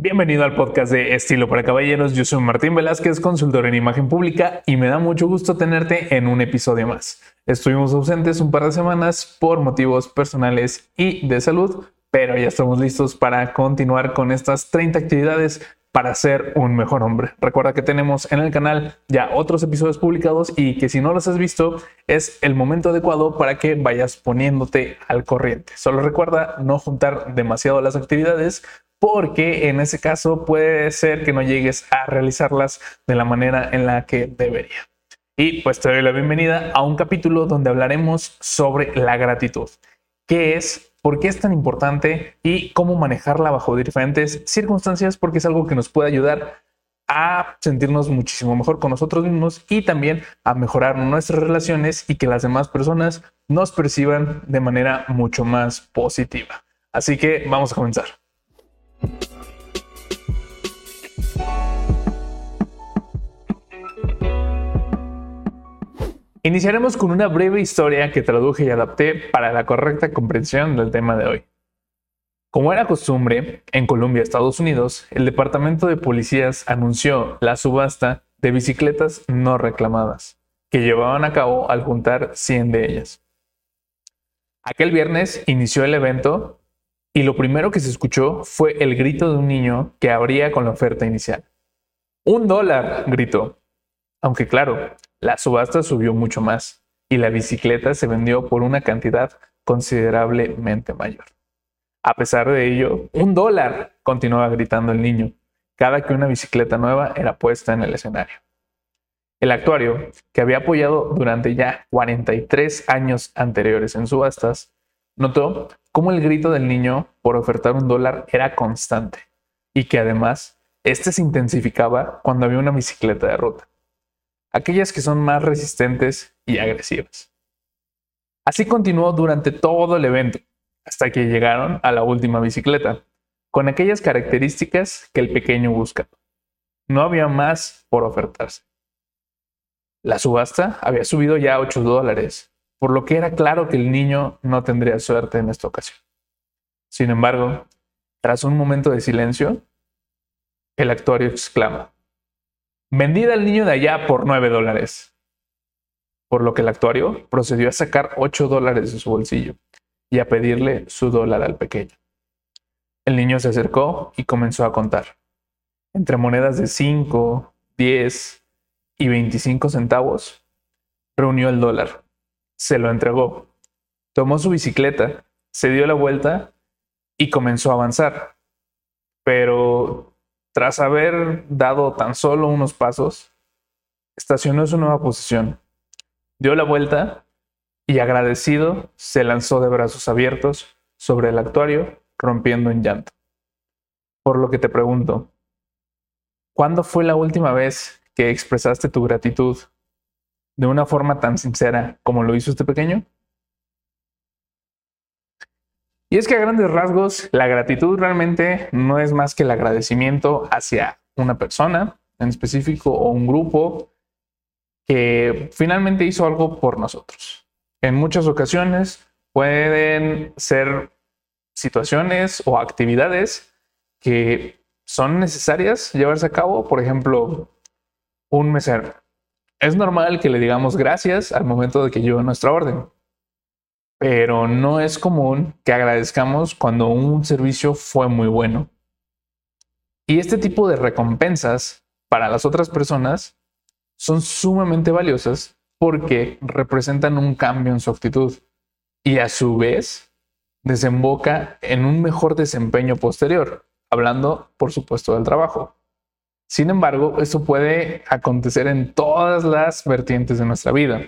Bienvenido al podcast de Estilo para Caballeros. Yo soy Martín Velázquez, consultor en imagen pública, y me da mucho gusto tenerte en un episodio más. Estuvimos ausentes un par de semanas por motivos personales y de salud, pero ya estamos listos para continuar con estas 30 actividades para ser un mejor hombre. Recuerda que tenemos en el canal ya otros episodios publicados y que si no los has visto es el momento adecuado para que vayas poniéndote al corriente. Solo recuerda no juntar demasiado las actividades porque en ese caso puede ser que no llegues a realizarlas de la manera en la que debería. Y pues te doy la bienvenida a un capítulo donde hablaremos sobre la gratitud. ¿Qué es? ¿Por qué es tan importante? Y cómo manejarla bajo diferentes circunstancias porque es algo que nos puede ayudar a sentirnos muchísimo mejor con nosotros mismos y también a mejorar nuestras relaciones y que las demás personas nos perciban de manera mucho más positiva. Así que vamos a comenzar. Iniciaremos con una breve historia que traduje y adapté para la correcta comprensión del tema de hoy. Como era costumbre, en Colombia, Estados Unidos, el Departamento de Policías anunció la subasta de bicicletas no reclamadas, que llevaban a cabo al juntar 100 de ellas. Aquel viernes inició el evento y lo primero que se escuchó fue el grito de un niño que abría con la oferta inicial. ¡Un dólar! gritó. Aunque claro, la subasta subió mucho más y la bicicleta se vendió por una cantidad considerablemente mayor. A pesar de ello, un dólar, continuaba gritando el niño, cada que una bicicleta nueva era puesta en el escenario. El actuario, que había apoyado durante ya 43 años anteriores en subastas, notó cómo el grito del niño por ofertar un dólar era constante y que además este se intensificaba cuando había una bicicleta de ruta, aquellas que son más resistentes y agresivas. Así continuó durante todo el evento, hasta que llegaron a la última bicicleta, con aquellas características que el pequeño buscaba. No había más por ofertarse. La subasta había subido ya a 8 dólares por lo que era claro que el niño no tendría suerte en esta ocasión. Sin embargo, tras un momento de silencio, el actuario exclama, vendida al niño de allá por nueve dólares. Por lo que el actuario procedió a sacar ocho dólares de su bolsillo y a pedirle su dólar al pequeño. El niño se acercó y comenzó a contar. Entre monedas de 5, 10 y 25 centavos, reunió el dólar se lo entregó. Tomó su bicicleta, se dio la vuelta y comenzó a avanzar. Pero tras haber dado tan solo unos pasos, estacionó su nueva posición, dio la vuelta y agradecido se lanzó de brazos abiertos sobre el actuario, rompiendo en llanto. Por lo que te pregunto, ¿cuándo fue la última vez que expresaste tu gratitud de una forma tan sincera como lo hizo este pequeño? Y es que a grandes rasgos, la gratitud realmente no es más que el agradecimiento hacia una persona en específico o un grupo que finalmente hizo algo por nosotros. En muchas ocasiones pueden ser situaciones o actividades que son necesarias llevarse a cabo. Por ejemplo, un mesero es normal que le digamos gracias al momento de que lleve nuestra orden, pero no es común que agradezcamos cuando un servicio fue muy bueno. Y este tipo de recompensas para las otras personas son sumamente valiosas porque representan un cambio en su actitud y a su vez desemboca en un mejor desempeño posterior, hablando por supuesto del trabajo. Sin embargo, eso puede acontecer en todas las vertientes de nuestra vida.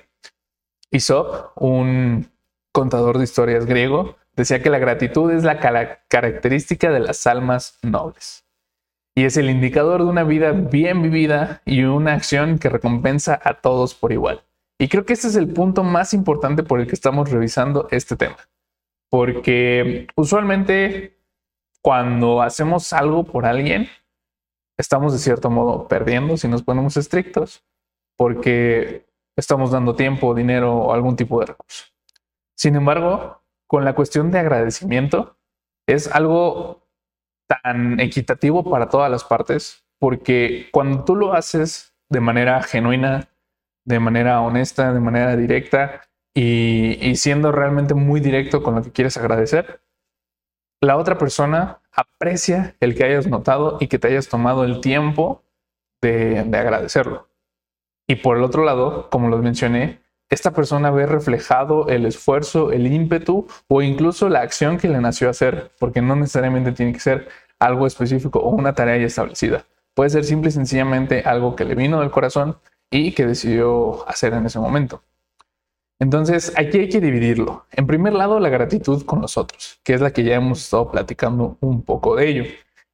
Aesop, un contador de historias griego, decía que la gratitud es la característica de las almas nobles y es el indicador de una vida bien vivida y una acción que recompensa a todos por igual. Y creo que este es el punto más importante por el que estamos revisando este tema. Porque usualmente cuando hacemos algo por alguien, estamos de cierto modo perdiendo si nos ponemos estrictos, porque estamos dando tiempo, dinero o algún tipo de recurso. Sin embargo, con la cuestión de agradecimiento, es algo tan equitativo para todas las partes, porque cuando tú lo haces de manera genuina, de manera honesta, de manera directa y, siendo realmente muy directo con lo que quieres agradecer, la otra persona aprecia el que hayas notado y que te hayas tomado el tiempo de, de agradecerlo. Y por el otro lado, como los mencioné, esta persona ve reflejado el esfuerzo, el ímpetu o incluso la acción que le nació hacer, porque no necesariamente tiene que ser algo específico o una tarea ya establecida. Puede ser simple y sencillamente algo que le vino del corazón y que decidió hacer en ese momento. Entonces, aquí hay que dividirlo. En primer lado, la gratitud con los otros, que es la que ya hemos estado platicando un poco de ello.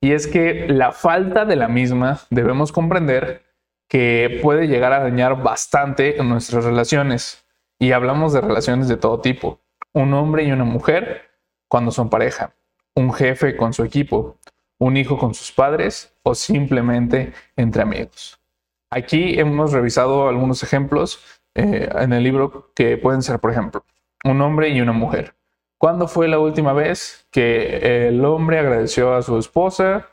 Y es que la falta de la misma debemos comprender que puede llegar a dañar bastante nuestras relaciones. Y hablamos de relaciones de todo tipo. Un hombre y una mujer cuando son pareja. Un jefe con su equipo. Un hijo con sus padres o simplemente entre amigos. Aquí hemos revisado algunos ejemplos eh, en el libro que pueden ser, por ejemplo, un hombre y una mujer. ¿Cuándo fue la última vez que el hombre agradeció a su esposa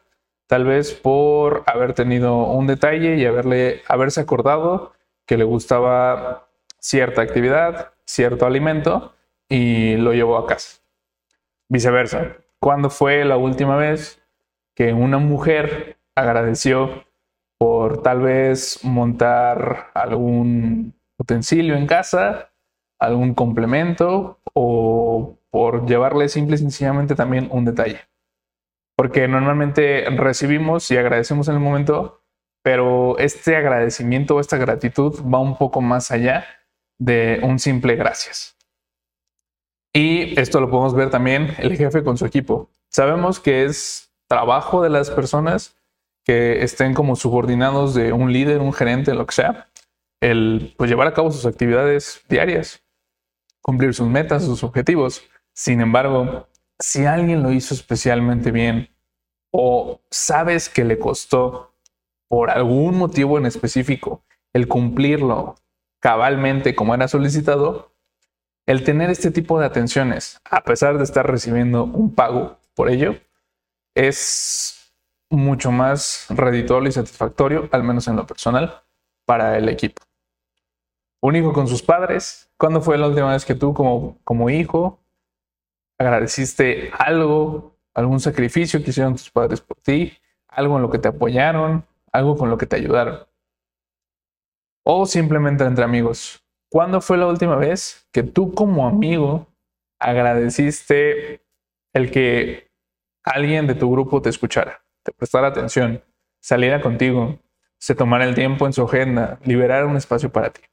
tal vez por haber tenido un detalle y haberle, haberse acordado que le gustaba cierta actividad, cierto alimento y lo llevó a casa. Viceversa, ¿cuándo fue la última vez que una mujer agradeció por tal vez montar algún utensilio en casa, algún complemento o por llevarle simple y sencillamente también un detalle? porque normalmente recibimos y agradecemos en el momento, pero este agradecimiento o esta gratitud va un poco más allá de un simple gracias. Y esto lo podemos ver también el jefe con su equipo. Sabemos que es trabajo de las personas que estén como subordinados de un líder, un gerente, lo que el pues, llevar a cabo sus actividades diarias, cumplir sus metas, sus objetivos. Sin embargo, si alguien lo hizo especialmente bien o sabes que le costó por algún motivo en específico el cumplirlo cabalmente como era solicitado, el tener este tipo de atenciones, a pesar de estar recibiendo un pago por ello, es mucho más redituable y satisfactorio, al menos en lo personal, para el equipo. Un hijo con sus padres, ¿cuándo fue la última vez que tú como, como hijo agradeciste algo, algún sacrificio que hicieron tus padres por ti, algo en lo que te apoyaron, algo con lo que te ayudaron. O simplemente entre amigos. ¿Cuándo fue la última vez que tú como amigo agradeciste el que alguien de tu grupo te escuchara, te prestara atención, saliera contigo, se tomara el tiempo en su agenda, liberara un espacio para ti?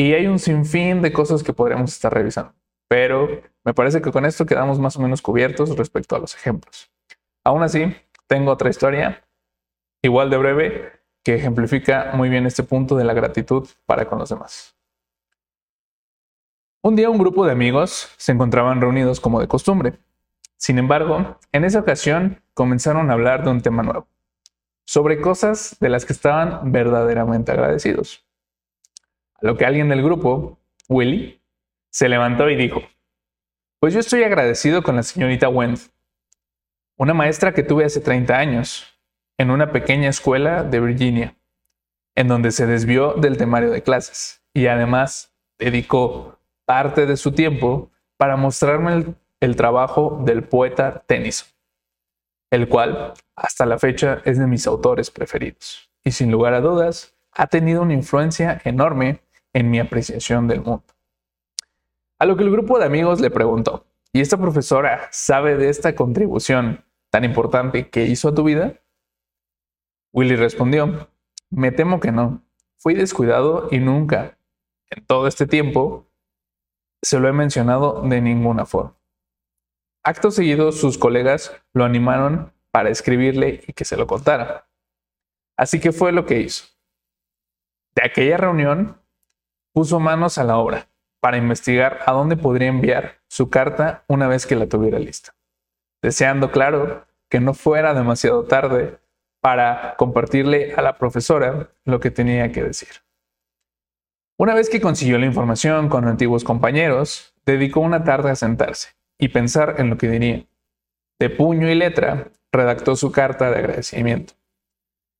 Y hay un sinfín de cosas que podríamos estar revisando. Pero me parece que con esto quedamos más o menos cubiertos respecto a los ejemplos. Aún así, tengo otra historia, igual de breve, que ejemplifica muy bien este punto de la gratitud para con los demás. Un día un grupo de amigos se encontraban reunidos como de costumbre. Sin embargo, en esa ocasión comenzaron a hablar de un tema nuevo, sobre cosas de las que estaban verdaderamente agradecidos. Lo que alguien del grupo, Willy, se levantó y dijo, pues yo estoy agradecido con la señorita Wendt, una maestra que tuve hace 30 años, en una pequeña escuela de Virginia, en donde se desvió del temario de clases y además dedicó parte de su tiempo para mostrarme el trabajo del poeta Tennyson, el cual hasta la fecha es de mis autores preferidos y sin lugar a dudas ha tenido una influencia enorme en mi apreciación del mundo. A lo que el grupo de amigos le preguntó, ¿y esta profesora sabe de esta contribución tan importante que hizo a tu vida? Willy respondió, me temo que no. Fui descuidado y nunca, en todo este tiempo, se lo he mencionado de ninguna forma. Acto seguido, sus colegas lo animaron para escribirle y que se lo contara. Así que fue lo que hizo. De aquella reunión, puso manos a la obra para investigar a dónde podría enviar su carta una vez que la tuviera lista, deseando, claro, que no fuera demasiado tarde para compartirle a la profesora lo que tenía que decir. Una vez que consiguió la información con antiguos compañeros, dedicó una tarde a sentarse y pensar en lo que diría. De puño y letra, redactó su carta de agradecimiento,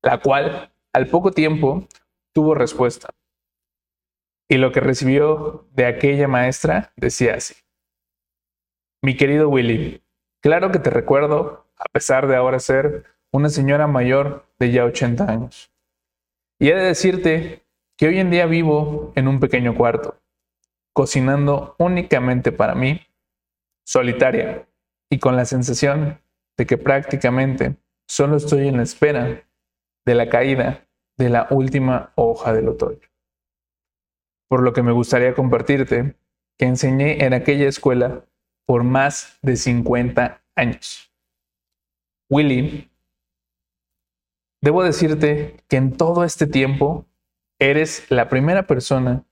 la cual al poco tiempo tuvo respuesta. Y lo que recibió de aquella maestra decía así. Mi querido Willy, claro que te recuerdo, a pesar de ahora ser una señora mayor de ya 80 años. Y he de decirte que hoy en día vivo en un pequeño cuarto, cocinando únicamente para mí, solitaria, y con la sensación de que prácticamente solo estoy en la espera de la caída de la última hoja del otoño. Por lo que me gustaría compartirte que enseñé en aquella escuela por más de 50 años. Willy, debo decirte que en todo este tiempo eres la primera persona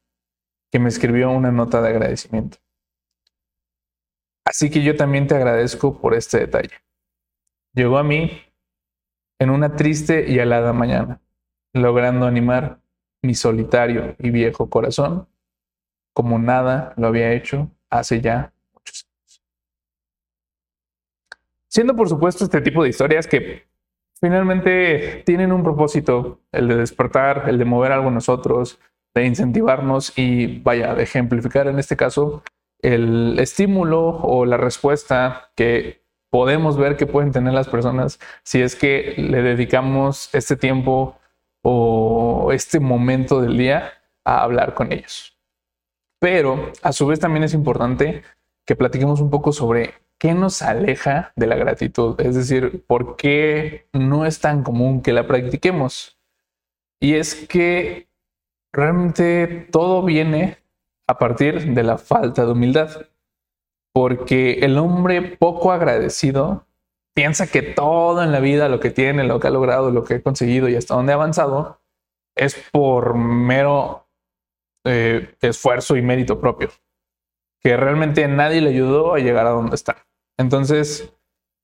que me escribió una nota de agradecimiento. Así que yo también te agradezco por este detalle. Llegó a mí en una triste y alada mañana, logrando animar mi solitario y viejo corazón como nada lo había hecho hace ya Siendo por supuesto este tipo de historias que finalmente tienen un propósito, el de despertar, el de mover algo en nosotros, de incentivarnos y vaya, de ejemplificar en este caso el estímulo o la respuesta que podemos ver que pueden tener las personas si es que le dedicamos este tiempo o este momento del día a hablar con ellos. Pero a su vez también es importante que platiquemos un poco sobre ¿qué nos aleja de la gratitud? Es decir, ¿por qué no es tan común que la practiquemos? Y es que realmente todo viene a partir de la falta de humildad, porque el hombre poco agradecido piensa que todo en la vida, lo que tiene, lo que ha logrado, lo que ha conseguido y hasta dónde ha avanzado, es por mero eh, esfuerzo y mérito propio, que realmente nadie le ayudó a llegar a donde está. Entonces,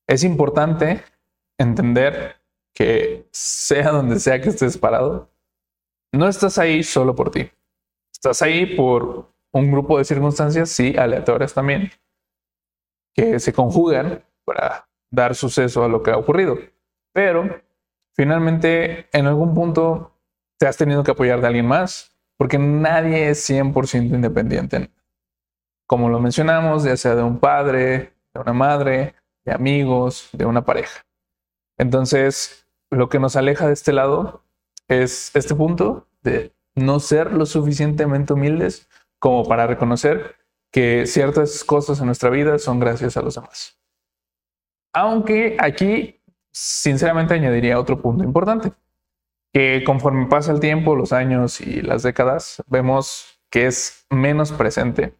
es importante entender que sea donde sea que estés parado, no estás ahí solo por ti. Estás ahí por un grupo de circunstancias, sí, aleatorias también, que se conjugan para dar suceso a lo que ha ocurrido. Pero finalmente, en algún punto, te has tenido que apoyar de alguien más, porque nadie es 100% independiente. Como lo mencionamos, ya sea de un padre, de una madre, de amigos, de una pareja. Entonces, lo que nos aleja de este lado es este punto de no ser lo suficientemente humildes como para reconocer que ciertas cosas en nuestra vida son gracias a los demás. Aunque aquí, sinceramente, añadiría otro punto importante, que conforme pasa el tiempo, los años y las décadas, vemos que es menos presente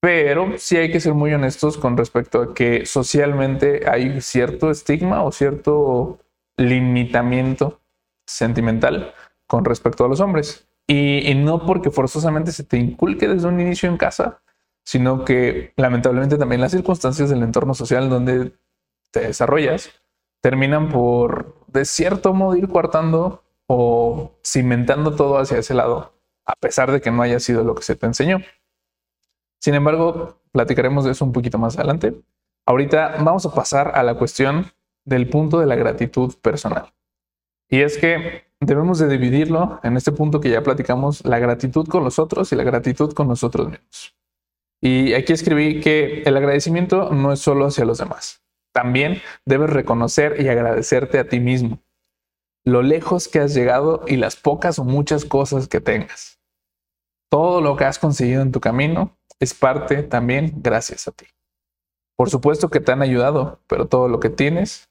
pero sí hay que ser muy honestos con respecto a que socialmente hay cierto estigma o cierto limitamiento sentimental con respecto a los hombres. Y, no porque forzosamente se te inculque desde un inicio en casa, sino que lamentablemente también las circunstancias del entorno social donde te desarrollas terminan por, de cierto modo, ir coartando o cimentando todo hacia ese lado, a pesar de que no haya sido lo que se te enseñó. Sin embargo, platicaremos de eso un poquito más adelante. Ahorita vamos a pasar a la cuestión del punto de la gratitud personal. Y es que debemos de dividirlo en este punto que ya platicamos, la gratitud con los otros y la gratitud con nosotros mismos. Y aquí escribí que el agradecimiento no es solo hacia los demás. También debes reconocer y agradecerte a ti mismo, lo lejos que has llegado y las pocas o muchas cosas que tengas. Todo lo que has conseguido en tu camino es parte también gracias a ti. Por supuesto que te han ayudado, pero todo lo que tienes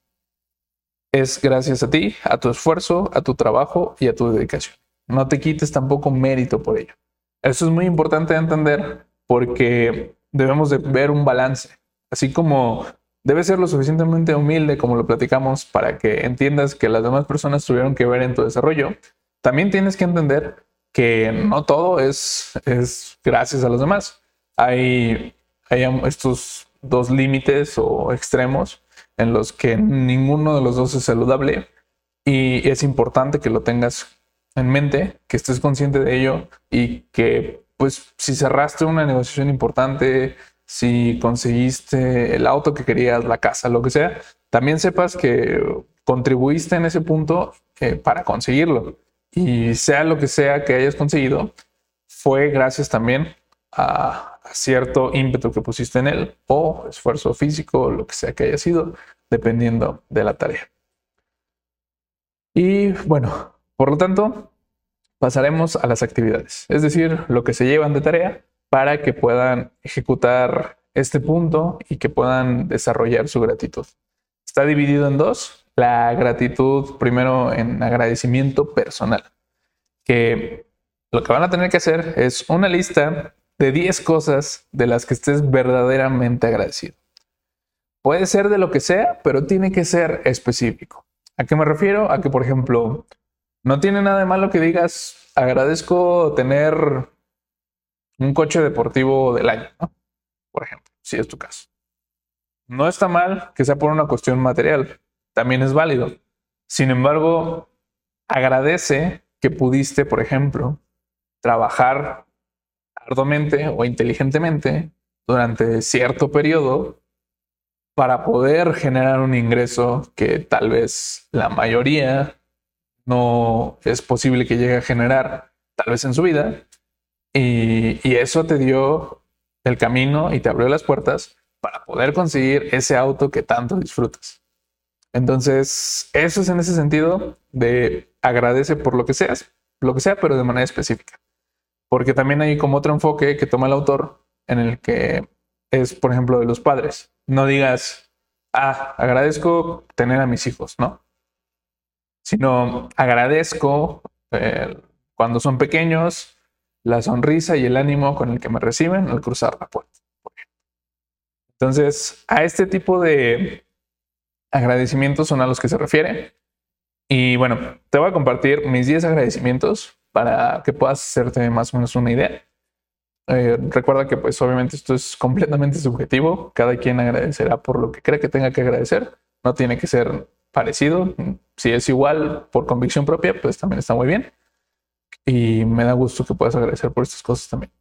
es gracias a ti, a tu esfuerzo, a tu trabajo y a tu dedicación. No te quites tampoco mérito por ello. Eso es muy importante de entender porque debemos de ver un balance. Así como debes ser lo suficientemente humilde como lo platicamos para que entiendas que las demás personas tuvieron que ver en tu desarrollo, también tienes que entender que no todo es, es gracias a los demás. Hay, estos dos límites o extremos en los que ninguno de los dos es saludable y es importante que lo tengas en mente, que estés consciente de ello y que pues si cerraste una negociación importante, si conseguiste el auto que querías, la casa, lo que sea, también sepas que contribuiste en ese punto eh, para conseguirlo. Y sea lo que sea que hayas conseguido, fue gracias también a, a cierto ímpetu que pusiste en él o esfuerzo físico, lo que sea que haya sido, dependiendo de la tarea. Y bueno, por lo tanto, pasaremos a las actividades, es decir, lo que se llevan de tarea para que puedan ejecutar este punto y que puedan desarrollar su gratitud. Está dividido en dos. La gratitud primero en agradecimiento personal, que lo que van a tener que hacer es una lista de 10 cosas de las que estés verdaderamente agradecido. Puede ser de lo que sea, pero tiene que ser específico. ¿A qué me refiero? A que, por ejemplo, no tiene nada de malo que digas, agradezco tener un coche deportivo del año, por ejemplo, si es tu caso. No está mal que sea por una cuestión material, también es válido. Sin embargo, agradece que pudiste, por ejemplo, trabajar arduamente o inteligentemente durante cierto periodo para poder generar un ingreso que tal vez la mayoría no es posible que llegue a generar, tal vez en su vida, y, eso te dio el camino y te abrió las puertas para poder conseguir ese auto que tanto disfrutas. Entonces, eso es en ese sentido de agradece por lo que seas, lo que sea, pero de manera específica. Porque también hay como otro enfoque que toma el autor en el que es, por ejemplo, de los padres. No digas, ah, agradezco tener a mis hijos, ¿no? Sino agradezco eh, cuando son pequeños la sonrisa y el ánimo con el que me reciben al cruzar la puerta. Entonces, a este tipo de agradecimientos son a los que se refiere. Y bueno, te voy a compartir mis 10 agradecimientos para que puedas hacerte más o menos una idea. Eh, recuerda que pues obviamente esto es completamente subjetivo, cada quien agradecerá por lo que cree que tenga que agradecer, no tiene que ser parecido, si es igual por convicción propia, pues también está muy bien. Y me da gusto que puedas agradecer por estas cosas también.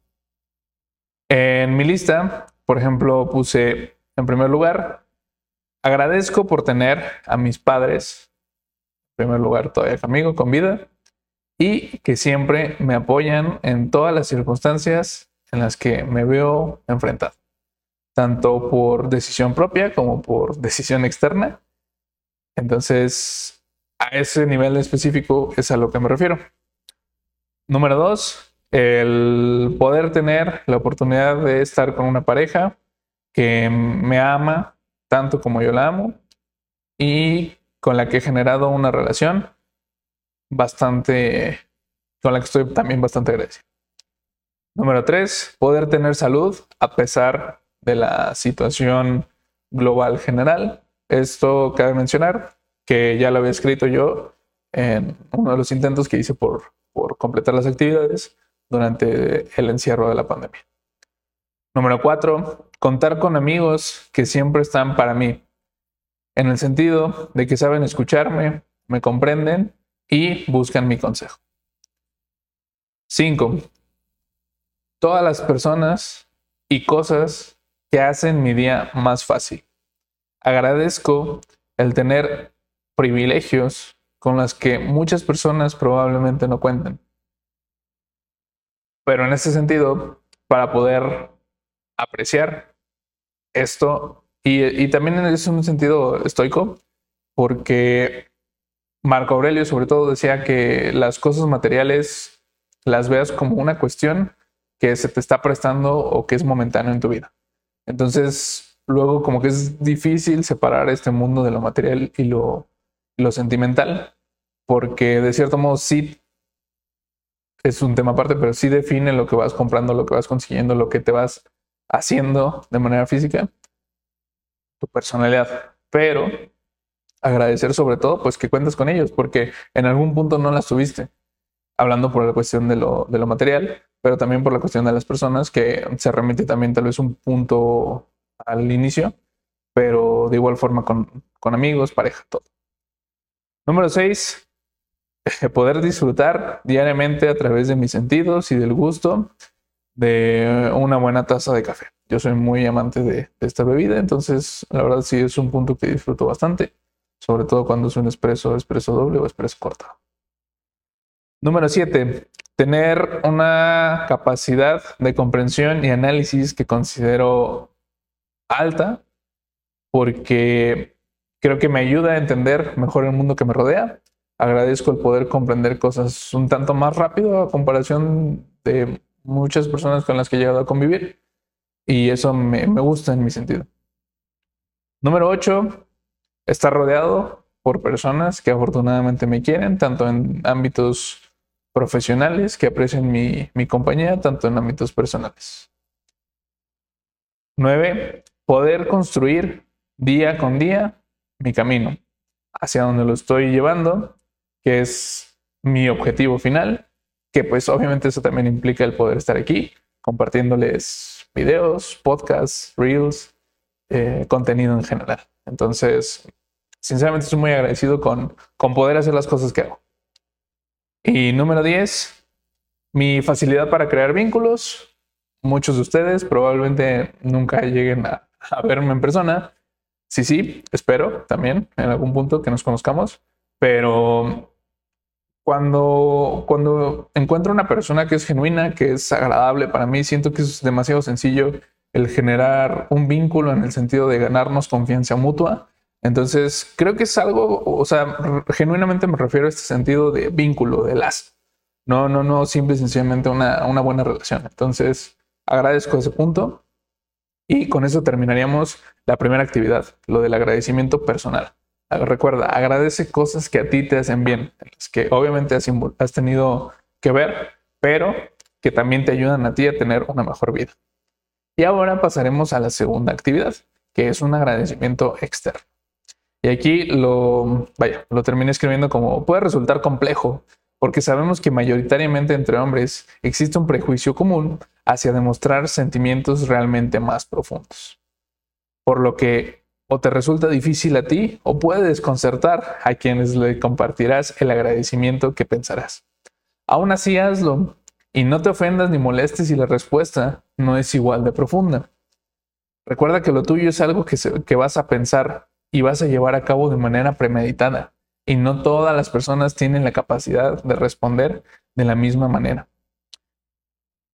En mi lista, por ejemplo, puse en primer lugar, agradezco por tener a mis padres, en primer lugar todavía conmigo, con vida, y que siempre me apoyan en todas las circunstancias en las que me veo enfrentado, tanto por decisión propia como por decisión externa. Entonces, a ese nivel específico es a lo que me refiero. Número dos, el poder tener la oportunidad de estar con una pareja que me ama tanto como yo la amo y con la que he generado una relación bastante, con la que estoy también bastante agradecido. Número tres, poder tener salud a pesar de la situación global general. Esto cabe mencionar que ya lo había escrito yo en uno de los intentos que hice por, por completar las actividades durante el encierro de la pandemia. Número cuatro, contar con amigos que siempre están para mí, en el sentido de que saben escucharme, me comprenden y buscan mi consejo. Cinco, todas las personas y cosas que hacen mi día más fácil. Agradezco el tener privilegios con los que muchas personas probablemente no cuentan. Pero en ese sentido, para poder apreciar esto, y, y también es un sentido estoico, porque Marco Aurelio sobre todo decía que las cosas materiales las veas como una cuestión que se te está prestando o que es momentáneo en tu vida. Entonces, luego como que es difícil separar este mundo de lo material y lo, lo sentimental, porque de cierto modo sí es un tema aparte, pero sí define lo que vas comprando, lo que vas consiguiendo, lo que te vas haciendo de manera física, tu personalidad. Pero agradecer sobre todo, pues que cuentes con ellos, porque en algún punto no las tuviste, hablando por la cuestión de lo, de lo material, pero también por la cuestión de las personas, que se remite también tal vez un punto al inicio, pero de igual forma con, con amigos, pareja, todo. Número 6. Poder disfrutar diariamente a través de mis sentidos y del gusto de una buena taza de café. Yo soy muy amante de, esta bebida, entonces la verdad sí es un punto que disfruto bastante, sobre todo cuando es un espresso, espresso doble o espresso cortado. Número 7. Tener una capacidad de comprensión y análisis que considero alta porque creo que me ayuda a entender mejor el mundo que me rodea. Agradezco el poder comprender cosas un tanto más rápido a comparación de muchas personas con las que he llegado a convivir y eso me, gusta en mi sentido. Número 8. Estar rodeado por personas que afortunadamente me quieren, tanto en ámbitos profesionales que aprecian mi, mi compañía, tanto en ámbitos personales. 9. Poder construir día con día mi camino hacia donde lo estoy llevando, que es mi objetivo final, que pues obviamente eso también implica el poder estar aquí compartiéndoles videos, podcasts, reels, eh, contenido en general. Entonces, sinceramente estoy muy agradecido con, con poder hacer las cosas que hago. Y número 10, mi facilidad para crear vínculos. Muchos de ustedes probablemente nunca lleguen a, verme en persona. Sí, sí, espero también en algún punto que nos conozcamos, pero cuando, cuando encuentro una persona que es genuina, que es agradable para mí, siento que es demasiado sencillo el generar un vínculo en el sentido de ganarnos confianza mutua entonces, creo que es algo, o sea, genuinamente me refiero a este sentido de vínculo, de lazo. No, no, no, simple y sencillamente una, una buena relación. Entonces, agradezco ese punto. Y con eso terminaríamos la primera actividad, lo del agradecimiento personal. Recuerda, agradece cosas que a ti te hacen bien, que obviamente has, has tenido que ver, pero que también te ayudan a ti a tener una mejor vida. Y ahora pasaremos a la segunda actividad, que es un agradecimiento externo. Y aquí lo, vaya, lo terminé escribiendo como puede resultar complejo, porque sabemos que mayoritariamente entre hombres existe un prejuicio común hacia demostrar sentimientos realmente más profundos. Por lo que o te resulta difícil a ti o puede desconcertar a quienes le compartirás el agradecimiento que pensarás. Aún así hazlo y no te ofendas ni molestes si la respuesta no es igual de profunda. Recuerda que lo tuyo es algo que, vas a pensar y vas a llevar a cabo de manera premeditada. Y no todas las personas tienen la capacidad de responder de la misma manera.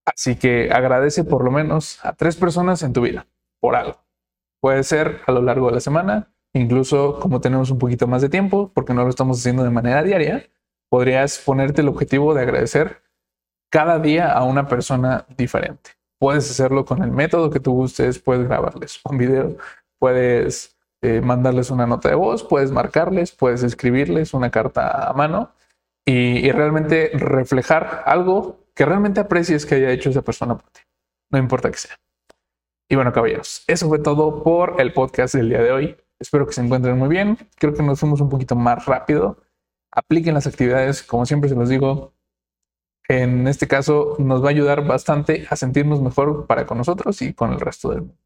Así que agradece por lo menos a tres personas en tu vida por algo. Puede ser a lo largo de la semana, incluso como tenemos un poquito más de tiempo, porque no lo estamos haciendo de manera diaria, podrías ponerte el objetivo de agradecer cada día a una persona diferente. Puedes hacerlo con el método que tú gustes, puedes grabarles un video, puedes eh, mandarles una nota de voz, puedes marcarles, puedes escribirles una carta a mano y, realmente reflejar algo que realmente aprecies que haya hecho esa persona por ti, no importa que sea. Y bueno, caballeros, eso fue todo por el podcast del día de hoy. Espero que se encuentren muy bien. Creo que nos fuimos un poquito más rápido. Apliquen las actividades, como siempre se los digo. En este caso nos va a ayudar bastante a sentirnos mejor para con nosotros y con el resto del mundo.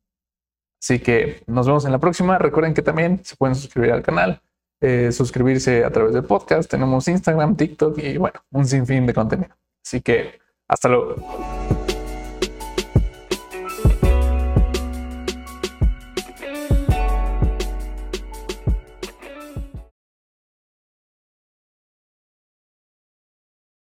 Así que nos vemos en la próxima. Recuerden que también se pueden suscribir al canal, eh, suscribirse a través del podcast. Tenemos Instagram, TikTok y bueno, un sinfín de contenido. Así que hasta luego.